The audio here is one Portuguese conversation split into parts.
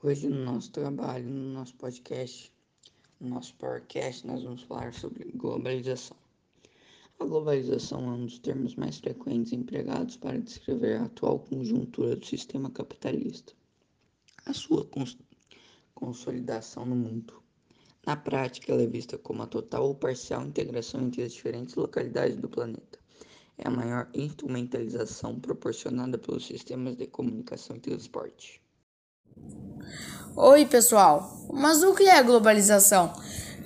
Hoje no nosso trabalho, no nosso podcast, no nosso podcast, nós vamos falar sobre globalização. A globalização é um dos termos mais frequentes empregados para descrever a atual conjuntura do sistema capitalista, a sua cons consolidação no mundo. Na prática, ela é vista como a total ou parcial integração entre as diferentes localidades do planeta. É a maior instrumentalização proporcionada pelos sistemas de comunicação e transporte. Oi, pessoal. Mas o que é globalização?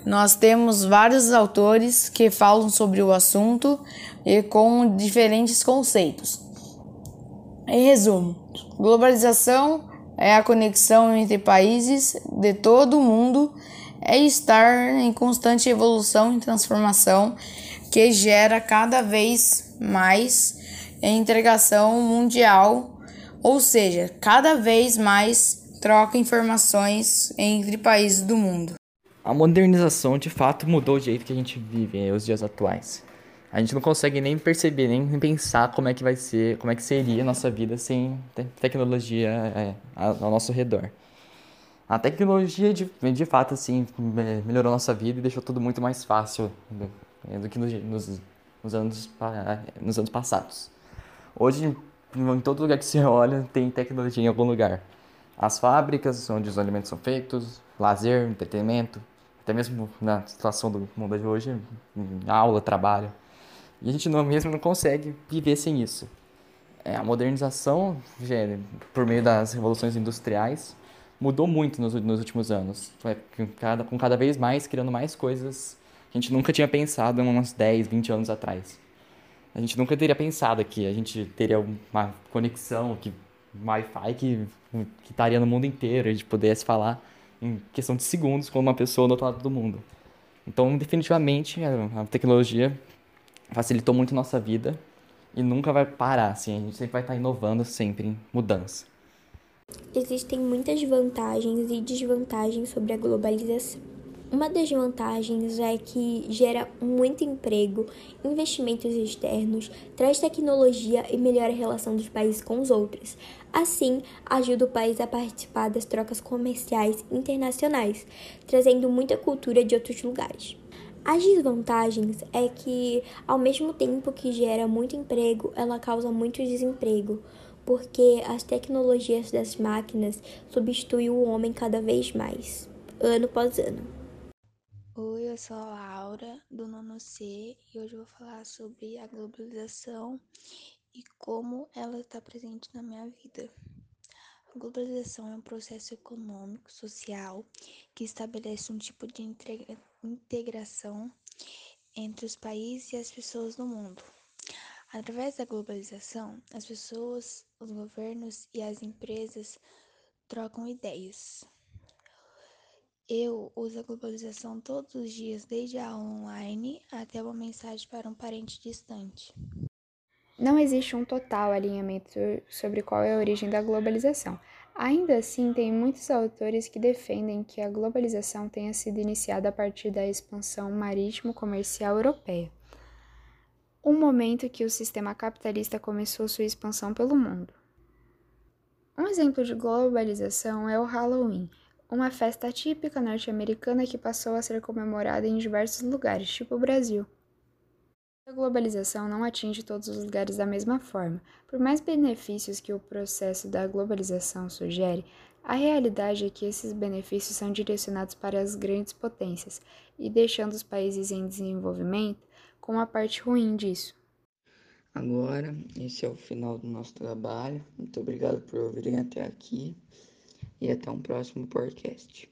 Nós temos vários autores que falam sobre o assunto e com diferentes conceitos. Em resumo, globalização é a conexão entre países de todo o mundo, é estar em constante evolução e transformação que gera cada vez mais integração mundial, ou seja, cada vez mais troca informações entre países do mundo. A modernização de fato mudou o jeito que a gente vive eh, os dias atuais. A gente não consegue nem perceber, nem pensar como é que vai ser, como é que seria a nossa vida sem te tecnologia é, ao nosso redor. A tecnologia, de, de fato, assim, melhorou a nossa vida e deixou tudo muito mais fácil do, eh, do que nos, nos, anos, nos anos passados. Hoje, em todo lugar que você olha, tem tecnologia em algum lugar as fábricas onde os alimentos são feitos, lazer, entretenimento, até mesmo na situação do mundo de hoje, aula, trabalho. E a gente não, mesmo não consegue viver sem isso. É, a modernização, por meio das revoluções industriais, mudou muito nos, nos últimos anos. É, com, cada, com cada vez mais criando mais coisas que a gente nunca tinha pensado uns 10, 20 anos atrás. A gente nunca teria pensado que a gente teria uma conexão, que Wi-Fi que, que estaria no mundo inteiro, a gente pudesse falar em questão de segundos com uma pessoa do outro lado do mundo. Então, definitivamente, a tecnologia facilitou muito a nossa vida e nunca vai parar, assim, a gente sempre vai estar inovando, sempre em mudança. Existem muitas vantagens e desvantagens sobre a globalização. Uma das vantagens é que gera muito emprego, investimentos externos, traz tecnologia e melhora a relação dos países com os outros. Assim, ajuda o país a participar das trocas comerciais internacionais, trazendo muita cultura de outros lugares. As desvantagens é que, ao mesmo tempo que gera muito emprego, ela causa muito desemprego, porque as tecnologias das máquinas substituem o homem cada vez mais, ano após ano. Eu sou a Laura, do nono C, e hoje eu vou falar sobre a globalização e como ela está presente na minha vida. A globalização é um processo econômico, social, que estabelece um tipo de integração entre os países e as pessoas no mundo. Através da globalização, as pessoas, os governos e as empresas trocam ideias, eu uso a globalização todos os dias, desde a aula online até uma mensagem para um parente distante. Não existe um total alinhamento sobre qual é a origem da globalização. Ainda assim, tem muitos autores que defendem que a globalização tenha sido iniciada a partir da expansão marítimo-comercial europeia, um momento que o sistema capitalista começou sua expansão pelo mundo. Um exemplo de globalização é o Halloween uma festa típica norte-americana que passou a ser comemorada em diversos lugares, tipo o Brasil. A globalização não atinge todos os lugares da mesma forma. Por mais benefícios que o processo da globalização sugere, a realidade é que esses benefícios são direcionados para as grandes potências e deixando os países em desenvolvimento com a parte ruim disso. Agora, esse é o final do nosso trabalho. Muito obrigado por ouvirem até aqui e até um próximo podcast.